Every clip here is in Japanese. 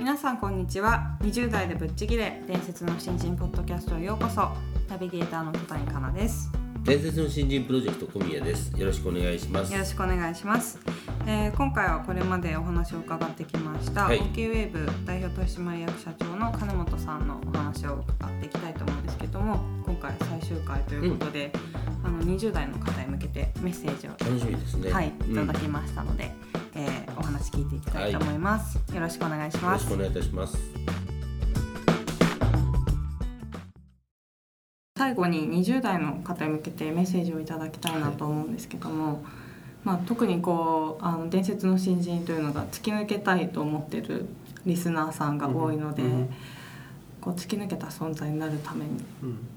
皆さんこんにちは。20代でぶっちぎれ伝説の新人ポッドキャストへようこそ。ナビゲーターの戸谷香奈です。伝説の新人プロジェクト小宮です。よろしくお願いします。よろしくお願いします、えー今回はこれまでお話を伺ってきました、はい。OK ウェーブ代表取締役社長の金本さんのお話を伺っていきたいと思うんですけども今回最終回ということで、あの20代の方へ向けてメッセージを楽しみですね。はい、いうん。ただきましたので、えーお話聞いていきたいと思います、よろしくお願いします。よろしくお願いいたします。最後に20代の方へ向けてメッセージをいただきたいなと思うんですけども、まあ、特にこうあの伝説の新人というのが突き抜けたいと思ってるリスナーさんが多いので、うんうんこう突き抜けた存在になるために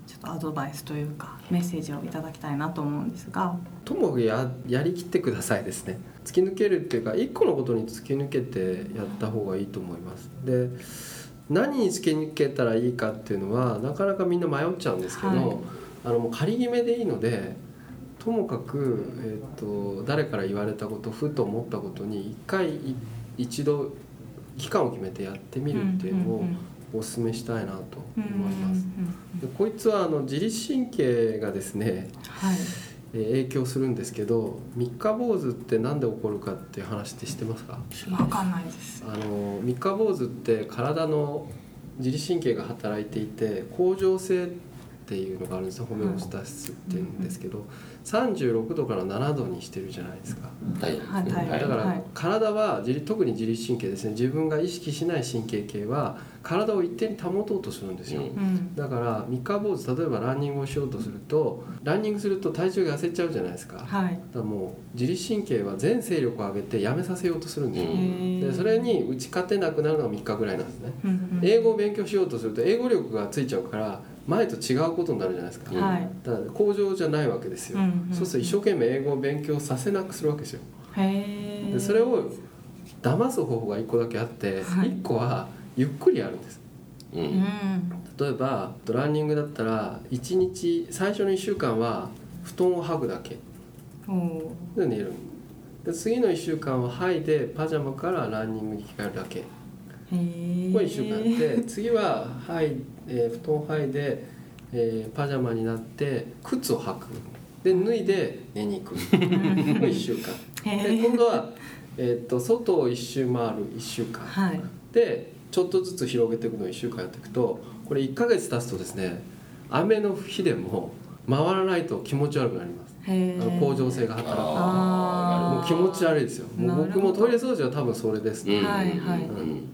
ちょっとアドバイスというかメッセージをいただきたいなと思うんですが。ともかくややりきってくださいですね。突き抜けるっていうか一個のことに突き抜けてやった方がいいと思います。で何に突き抜けたらいいかっていうのはなかなかみんな迷っちゃうんですけど、はい。あのもう仮決めでいいのでともかく、えー、と誰から言われたことふと思ったことに一回い一度期間を決めてやってみるっていうのをお勧めしたいなと思います。でこいつはあの自律神経がですねはい、えー影響するんですけど三日坊主って何で起こるかっていう話って知ってますか？わかんないです。あの三日坊主って体の自律神経が働いていて恒常性っていうのがあるんですよ。ホメオスタシスっていうんですけど36度から7度にしてるじゃないですか。はい。はいはい。だからはい。体は自律特に自律神経ですね。自分が意識しない神経系は体を一定に保とうとするんですよ、うん。うん、だから三日坊主例えばランニングをしようとするとランニングすると体重が痩せちゃうじゃないですか。だかはい。らもう自律神経は全勢力を上げてやめさせようとするんですよ、うんでそれに打ち勝てなくなるのが3日ぐらいなんですね。うんうん。英語を勉強しようとすると英語力がついちゃうから前と違うことになるじゃないですか、うん。はい。だから向上じゃないわけですよ、うんうんうん。そうすると一生懸命英語を勉強させなくするわけですよ。でそれを騙す方法が1個だけあって、はい。1個はゆっくりやるんです。ううん。ん。例えばランニングだったら1日最初の1週間は布団を剥ぐだけ。で寝る。で次の1週間は剥いでパジャマからランニングに着替えるだけ。これ1週間やって次は剥い、えー布団を剥いで、えーパジャマになって靴を履く。で脱いで寝に行く。これ1週間。で。今度は、えー、と外を1周回る1週間。はい。でちょっとずつ広げていくのを1週間やっていくとこれ1ヶ月経つとですね雨の日でも回らないと気持ち悪くなります向上性が働くもう気持ち悪いですよ。もう僕もトイレ掃除は多分それですね、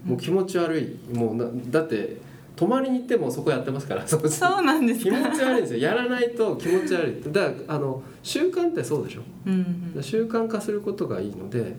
もう気持ち悪い。もうなだって泊まりに行ってもそこやってますから。そ うそうなんです気か。持ち悪いんですよ。やらないと気持ち悪い。だからあの習慣ってそうでしょ。うんうん。習慣化することがいいので。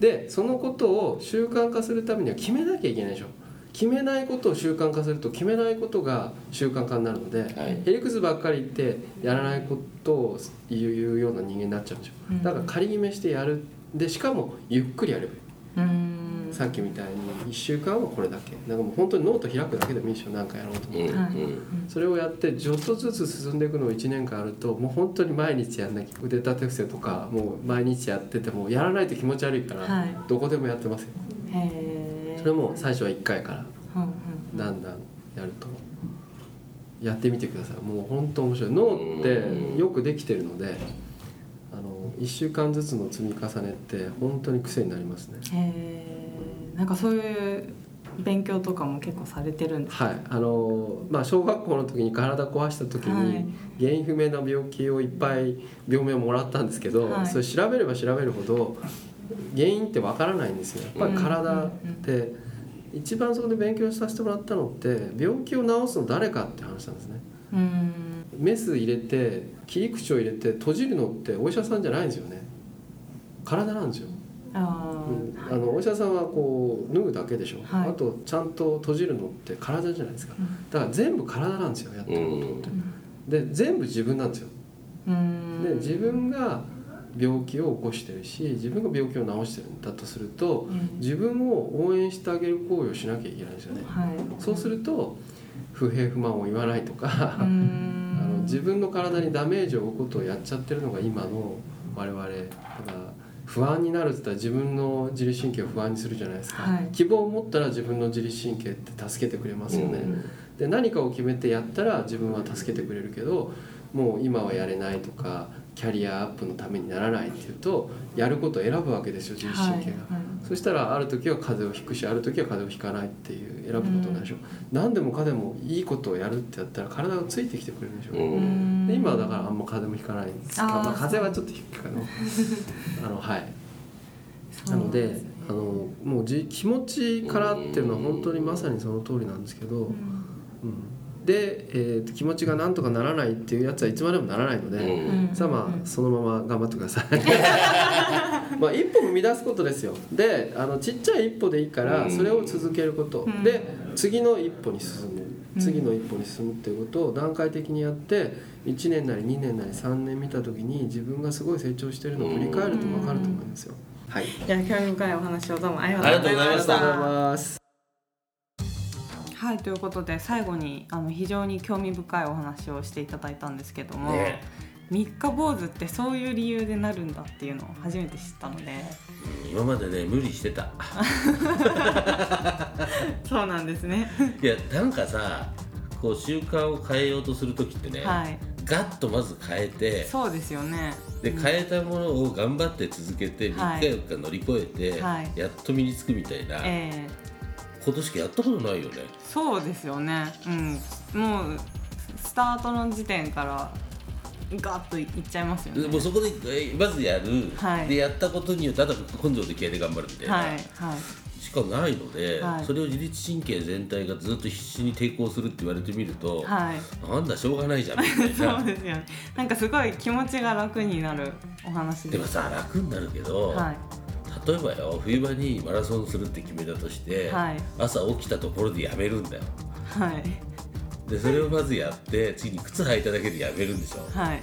でそのことを習慣化するためには決めなきゃいけないでしょ決めないことを習慣化すると決めないことが習慣化になるので、はい。へりくつばっかり言ってやらないことを言うような人間になっちゃうんですよ。うん。だから仮決めしてやる。でしかもゆっくりやればいい。うん。さっきみたいに1週間はこれだけ。なんかもう本当にノート開くだけでもいいでしょ。何かやろうと思って、うんはい。うん。それをやってちょっとずつ進んでいくのを1年間やるともう本当に毎日やんなきゃ。腕立て伏せとかもう毎日やっててもやらないと気持ち悪いから、はい。どこでもやってますよ。へえ。それも最初は1回から。だんだんやると。やってみてください。もう本当面白い。脳ってよくできてるのであの1週間ずつの積み重ねって本当に癖になりますね。へえ。なんかそういう勉強とかも結構されてるんですか？はい。あのまあ小学校の時に体壊した時に、はい。原因不明な病気をいっぱい病名をもらったんですけど、はい。それ調べれば調べるほど原因ってわからないんですよ。やっぱり体って。一番そこで勉強させてもらったのって病気を治すの誰かって話なんですね。うん。メス入れて切り口を入れて閉じるのってお医者さんじゃないんですよね。体なんですよ、あうん、あのお医者さんはこう脱ぐだけでしょ、はい。あとちゃんと閉じるのって体じゃないですか。うん。だから全部体なんですよやってることって。うん。で全部自分なんですよ。うん。で自分が病気を起こしてるし自分が病気を治してるんだとするとうん。自分を応援してあげる行為をしなきゃいけないんですよね。はい。そうすると不平不満を言わないとかう あんの自分の体にダメージを負うことをやっちゃってるのが今の我々だから不安になるって言ったら自分の自律神経を不安にするじゃないですか、はい。希望を持ったら自分の自律神経って助けてくれますよね、で何かを決めてやったら自分は助けてくれるけどもう今はやれないとかキャリアアップのためにならないっていうとやることを選ぶわけですよ自律神経が、はいそしたらある時は風邪をひくしある時は風邪をひかないっていう選ぶことになるでしょ、何でもかでもいいことをやるってやったら体がついてきてくれるでしょ、う。ん。今はだからあんま風邪もひかない。んですまあ、風邪はちょっとひくかな。あのはい。なのであのもうじ気持ちからっていうのは本当にまさにその通りなんですけど、うん。うん、で、えーと気持ちがなんとかならないっていうやつはいつまでもならないので、うん。さあまあそのまま頑張ってください。まあ一歩踏み出すことですよ。であのちっちゃい一歩でいいからそれを続けること、うん。で次の一歩に進む。うん。次の一歩に進むっていうことを段階的にやって1年なり2年なり3年見た時に自分がすごい成長してるのを振り返ると分かると思いますよ、はい。いや興味深いお話をどうもありがとうございましありがとうございますはいということで最後にあの非常に興味深いお話をしていただいたんですけども、ね。三日坊主ってそういう理由でなるんだっていうのを初めて知ったので。今までね無理してた。そうなんですね。いやなんかさこう習慣を変えようとする時ってね、はい。ガッとまず変えてそうですよね。でうん。変えたものを頑張って続けて3はい日4日乗り越えて、はい。やっと身につくみたいなええことしかやったことないよね。そうですよね。うん。もうスタートの時点からガッといっちゃいますよね。でもうそこでえまずやる、はい。でやったことによってあとは根性で気合で頑張るみたいな、はいはい。しかないので、はい。それを自律神経全体がずっと必死に抵抗するって言われてみると、はい。なんだしょうがないじゃんみたい そうなですよ。ねなんかすごい気持ちが楽になるお話ででもさ楽になるけど、はい例えばよ冬場にマラソンするって決めたとして、はい。朝起きたところでやめるんだよ。はい。でそれをまずやって次に靴履いただけでやめるんでしょ。はいはい。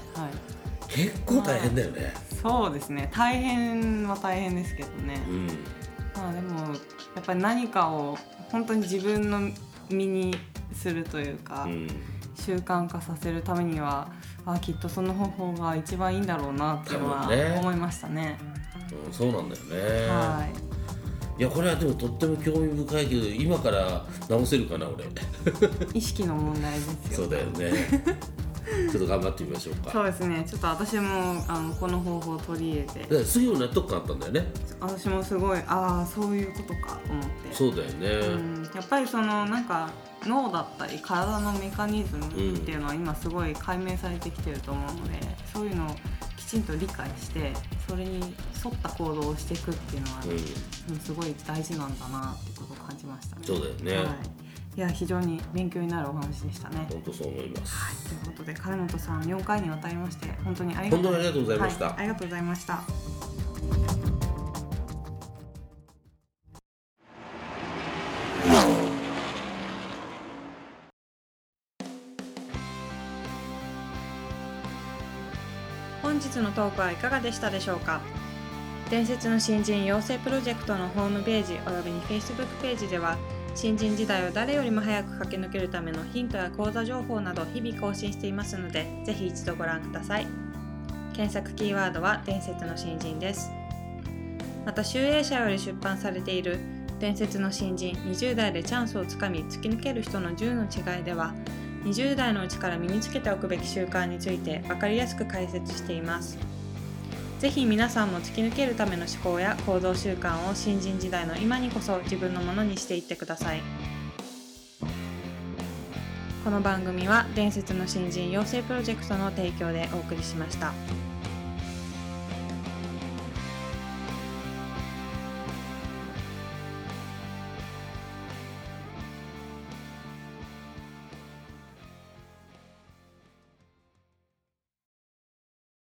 結構大変だよね。そうですね。大変は大変ですけどね。うん。まあでもやっぱり何かを本当に自分の身にするというか、うん。習慣化させるためにはあきっとその方法が一番いいんだろうなっていうのは思いましたね。うんそうなんだよね、はい。やこれはでもとっても興味深いけど今から直せるかな俺。い、意識の問題ですよ。そうだよね。ちょっと頑張ってみましょうか。そうですね。ちょっと私もあのこの方法を取り入れて、だから杉も納得感あったんだよね。私もすごいああそういうことかと思って。そうだよね、うん、やっぱりそのなんか脳だったり体のメカニズムっていうのは今すごい解明されてきてると思うので、そういうのんと理解してそれに沿った行動をしていくっていうのは、うん。うんすごい大事なんだなってことを感じましたね。そうだよね、はい、いや非常に勉強になるお話でしたね。本当そう思います、ということで金本さん4回にわたりまして本当にありがとうございました。はありがとうございました。日のトークはいかがでしたでしょうか？伝説の新人養成プロジェクトのホームページおよびに Facebook ページでは新人時代を誰よりも早く駆け抜けるためのヒントや講座情報など日々更新していますのでぜひ一度ご覧ください。検索キーワードは伝説の新人です。また集英社より出版されている伝説の新人20代でチャンスをつかみ突き抜ける人の10の違いでは20代のうちから身につけておくべき習慣について分かりやすく解説していますぜひ皆さんも突き抜けるための思考や行動習慣を新人時代の今にこそ自分のものにしていってくださいこの番組は伝説の新人養成プロジェクトの提供でお送りしました。